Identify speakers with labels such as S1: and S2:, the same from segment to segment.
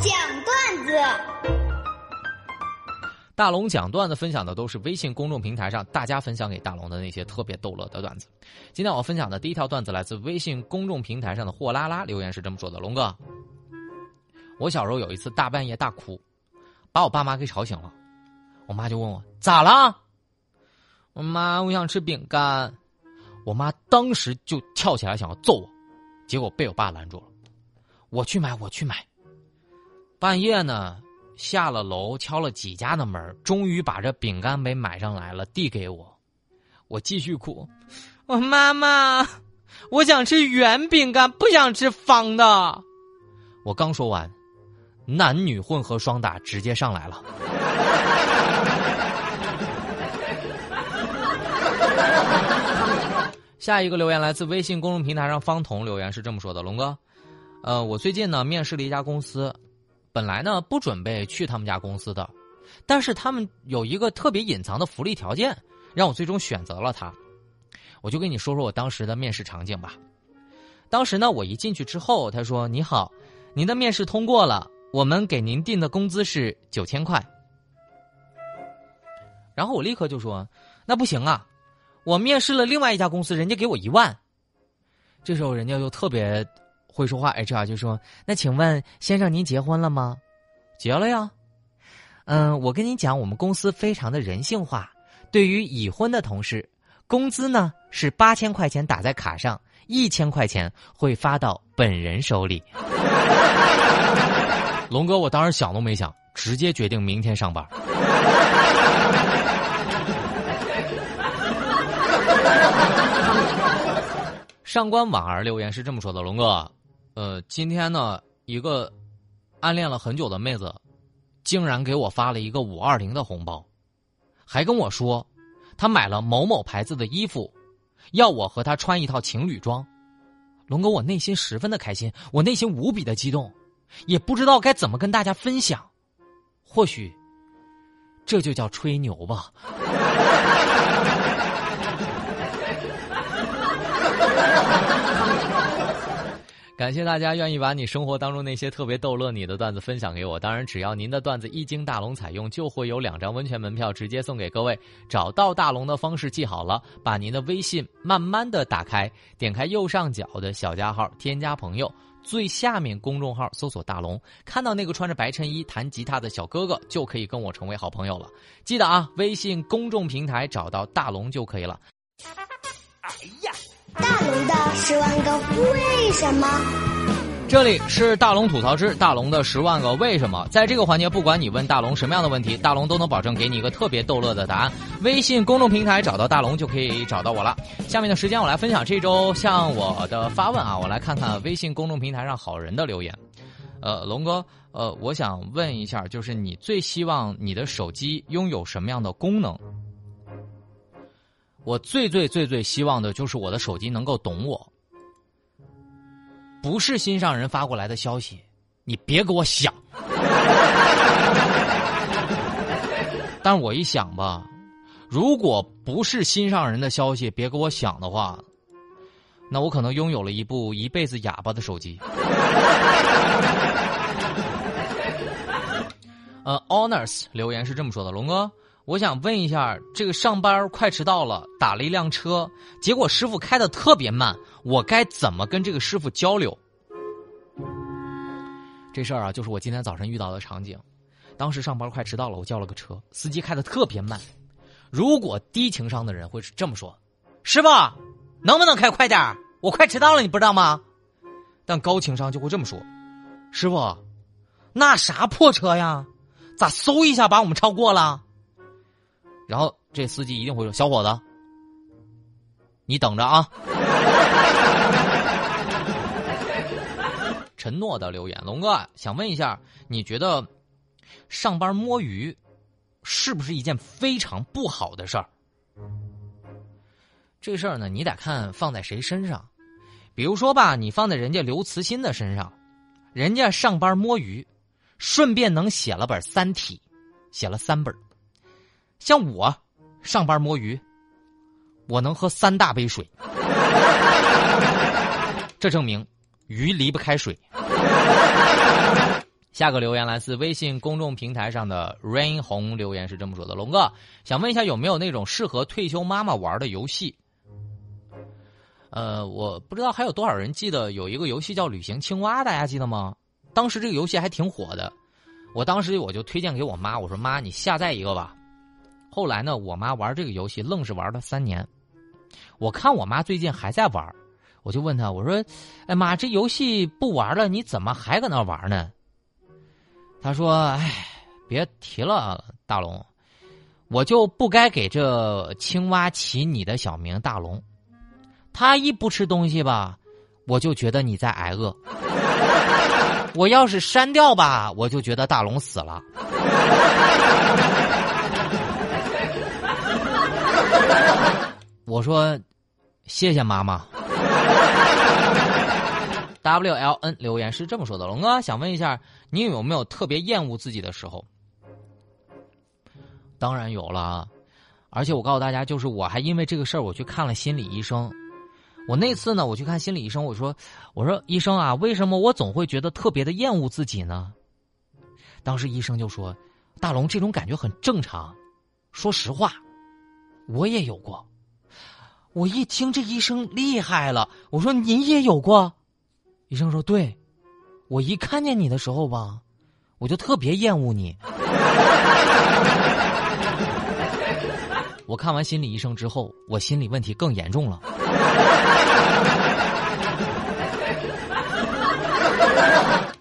S1: 讲段子。
S2: 大龙讲段子分享的都是微信公众平台上大家分享给大龙的那些特别逗乐的段子。今天我分享的第一条段子来自微信公众平台上的货拉拉留言是这么说的：“龙哥，我小时候有一次大半夜大哭，把我爸妈给吵醒了。我妈就问我咋了？我妈我想吃饼干。我妈当时就跳起来想要揍我，结果被我爸拦住了。我去买，我去买。半夜呢。”下了楼，敲了几家的门，终于把这饼干给买上来了，递给我。我继续哭，我妈妈，我想吃圆饼干，不想吃方的。我刚说完，男女混合双打直接上来了。下一个留言来自微信公众平台上方彤留言是这么说的：龙哥，呃，我最近呢面试了一家公司。本来呢不准备去他们家公司的，但是他们有一个特别隐藏的福利条件，让我最终选择了他。我就跟你说说我当时的面试场景吧。当时呢，我一进去之后，他说：“你好，您的面试通过了，我们给您定的工资是九千块。”然后我立刻就说：“那不行啊，我面试了另外一家公司，人家给我一万。”这时候人家又特别。会说话，HR 就说：“那请问先生，您结婚了吗？结了呀。嗯，我跟你讲，我们公司非常的人性化。对于已婚的同事，工资呢是八千块钱打在卡上，一千块钱会发到本人手里。”龙哥，我当时想都没想，直接决定明天上班。上官婉儿留言是这么说的：“龙哥。”呃，今天呢，一个暗恋了很久的妹子，竟然给我发了一个五二零的红包，还跟我说，她买了某某牌子的衣服，要我和她穿一套情侣装。龙哥，我内心十分的开心，我内心无比的激动，也不知道该怎么跟大家分享。或许，这就叫吹牛吧。感谢大家愿意把你生活当中那些特别逗乐你的段子分享给我。当然，只要您的段子一经大龙采用，就会有两张温泉门票直接送给各位。找到大龙的方式记好了，把您的微信慢慢的打开，点开右上角的小加号，添加朋友，最下面公众号搜索大龙，看到那个穿着白衬衣弹吉他的小哥哥，就可以跟我成为好朋友了。记得啊，微信公众平台找到大龙就可以了。
S1: 哎呀！大龙的十万个为什么？
S2: 这里是大龙吐槽之大龙的十万个为什么。在这个环节，不管你问大龙什么样的问题，大龙都能保证给你一个特别逗乐的答案。微信公众平台找到大龙就可以找到我了。下面的时间，我来分享这周向我的发问啊，我来看看微信公众平台上好人的留言。呃，龙哥，呃，我想问一下，就是你最希望你的手机拥有什么样的功能？我最最最最希望的就是我的手机能够懂我，不是心上人发过来的消息，你别给我想。但是我一想吧，如果不是心上人的消息，别给我想的话，那我可能拥有了一部一辈子哑巴的手机。呃，Honors 留言是这么说的，龙哥。我想问一下，这个上班快迟到了，打了一辆车，结果师傅开的特别慢，我该怎么跟这个师傅交流？这事儿啊，就是我今天早晨遇到的场景。当时上班快迟到了，我叫了个车，司机开的特别慢。如果低情商的人会这么说：“师傅，能不能开快点我快迟到了，你不知道吗？”但高情商就会这么说：“师傅，那啥破车呀，咋嗖一下把我们超过了？”然后这司机一定会说：“小伙子，你等着啊！”陈诺的留言，龙哥想问一下，你觉得上班摸鱼是不是一件非常不好的事儿？这事儿呢，你得看放在谁身上。比如说吧，你放在人家刘慈欣的身上，人家上班摸鱼，顺便能写了本《三体》，写了三本。像我上班摸鱼，我能喝三大杯水，这证明鱼离不开水。下个留言来自微信公众平台上的 Rain 红留言是这么说的：“龙哥，想问一下有没有那种适合退休妈妈玩的游戏？呃，我不知道还有多少人记得有一个游戏叫《旅行青蛙》，大家记得吗？当时这个游戏还挺火的，我当时我就推荐给我妈，我说妈，你下载一个吧。后来呢，我妈玩这个游戏愣是玩了三年，我看我妈最近还在玩，我就问她，我说，哎妈，这游戏不玩了，你怎么还搁那玩呢？”她说：“哎，别提了，大龙，我就不该给这青蛙起你的小名大龙。他一不吃东西吧，我就觉得你在挨饿。我要是删掉吧，我就觉得大龙死了。我说，谢谢妈妈。” W L N 留言是这么说的：“龙哥，想问一下，你有没有特别厌恶自己的时候？当然有了，而且我告诉大家，就是我还因为这个事儿，我去看了心理医生。我那次呢，我去看心理医生，我说，我说医生啊，为什么我总会觉得特别的厌恶自己呢？当时医生就说：大龙，这种感觉很正常。说实话，我也有过。我一听这医生厉害了，我说你也有过。”医生说：“对，我一看见你的时候吧，我就特别厌恶你。我看完心理医生之后，我心理问题更严重了。”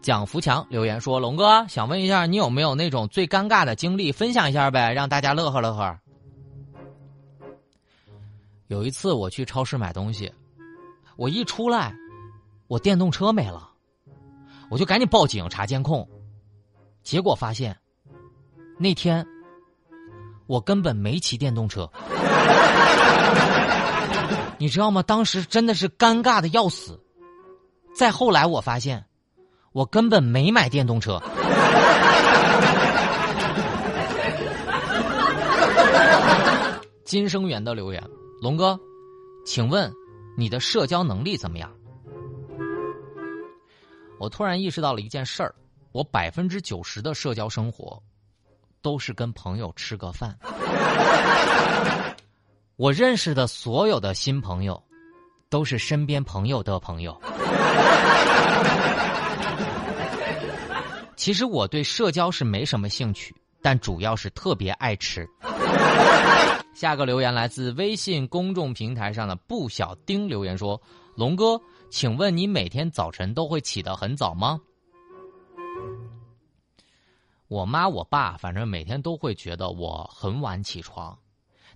S2: 蒋福强留言说：“龙哥，想问一下，你有没有那种最尴尬的经历，分享一下呗，让大家乐呵乐呵。”有一次我去超市买东西，我一出来。我电动车没了，我就赶紧报警查监控，结果发现那天我根本没骑电动车，你知道吗？当时真的是尴尬的要死。再后来我发现我根本没买电动车。金生缘的留言：龙哥，请问你的社交能力怎么样？我突然意识到了一件事儿，我百分之九十的社交生活，都是跟朋友吃个饭。我认识的所有的新朋友，都是身边朋友的朋友。其实我对社交是没什么兴趣，但主要是特别爱吃。下个留言来自微信公众平台上的不小丁留言说：“龙哥。”请问你每天早晨都会起得很早吗？我妈我爸反正每天都会觉得我很晚起床，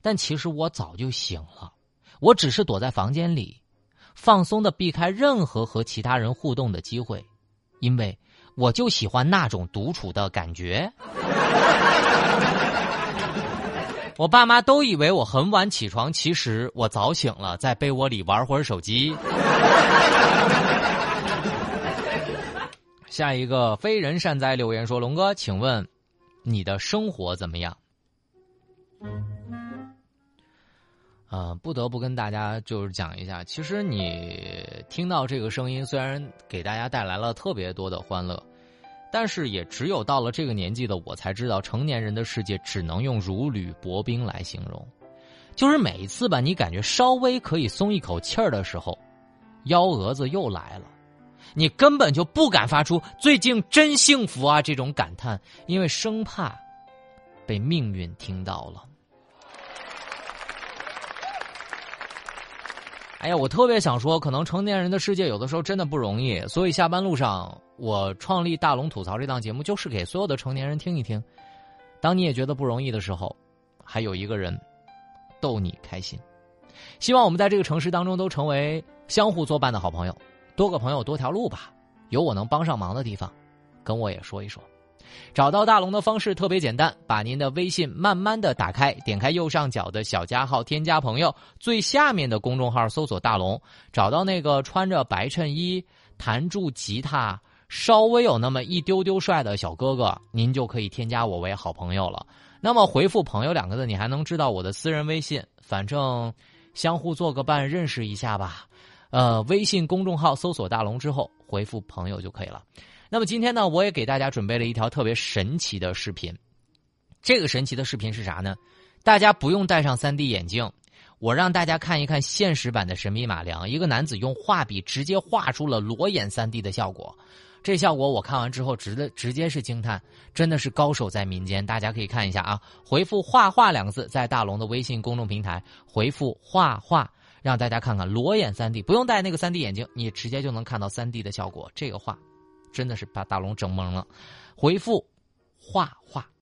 S2: 但其实我早就醒了，我只是躲在房间里，放松的避开任何和其他人互动的机会，因为我就喜欢那种独处的感觉。我爸妈都以为我很晚起床，其实我早醒了，在被窝里玩会儿手机。下一个非人善哉留言说：“龙哥，请问你的生活怎么样？”啊，不得不跟大家就是讲一下，其实你听到这个声音，虽然给大家带来了特别多的欢乐。但是也只有到了这个年纪的我才知道，成年人的世界只能用如履薄冰来形容。就是每一次吧，你感觉稍微可以松一口气儿的时候，幺蛾子又来了，你根本就不敢发出“最近真幸福啊”这种感叹，因为生怕被命运听到了。哎呀，我特别想说，可能成年人的世界有的时候真的不容易，所以下班路上我创立大龙吐槽这档节目，就是给所有的成年人听一听。当你也觉得不容易的时候，还有一个人逗你开心。希望我们在这个城市当中都成为相互作伴的好朋友，多个朋友多条路吧。有我能帮上忙的地方，跟我也说一说。找到大龙的方式特别简单，把您的微信慢慢的打开，点开右上角的小加号，添加朋友，最下面的公众号搜索大龙，找到那个穿着白衬衣、弹住吉他、稍微有那么一丢丢帅的小哥哥，您就可以添加我为好朋友了。那么回复“朋友”两个字，你还能知道我的私人微信，反正相互做个伴，认识一下吧。呃，微信公众号搜索大龙之后，回复“朋友”就可以了。那么今天呢，我也给大家准备了一条特别神奇的视频。这个神奇的视频是啥呢？大家不用戴上 3D 眼镜，我让大家看一看现实版的神笔马良。一个男子用画笔直接画出了裸眼 3D 的效果，这效果我看完之后直的直接是惊叹，真的是高手在民间。大家可以看一下啊，回复“画画”两个字，在大龙的微信公众平台回复“画画”，让大家看看裸眼 3D，不用戴那个 3D 眼镜，你直接就能看到 3D 的效果。这个画真的是把大龙整懵了。回复“画画”。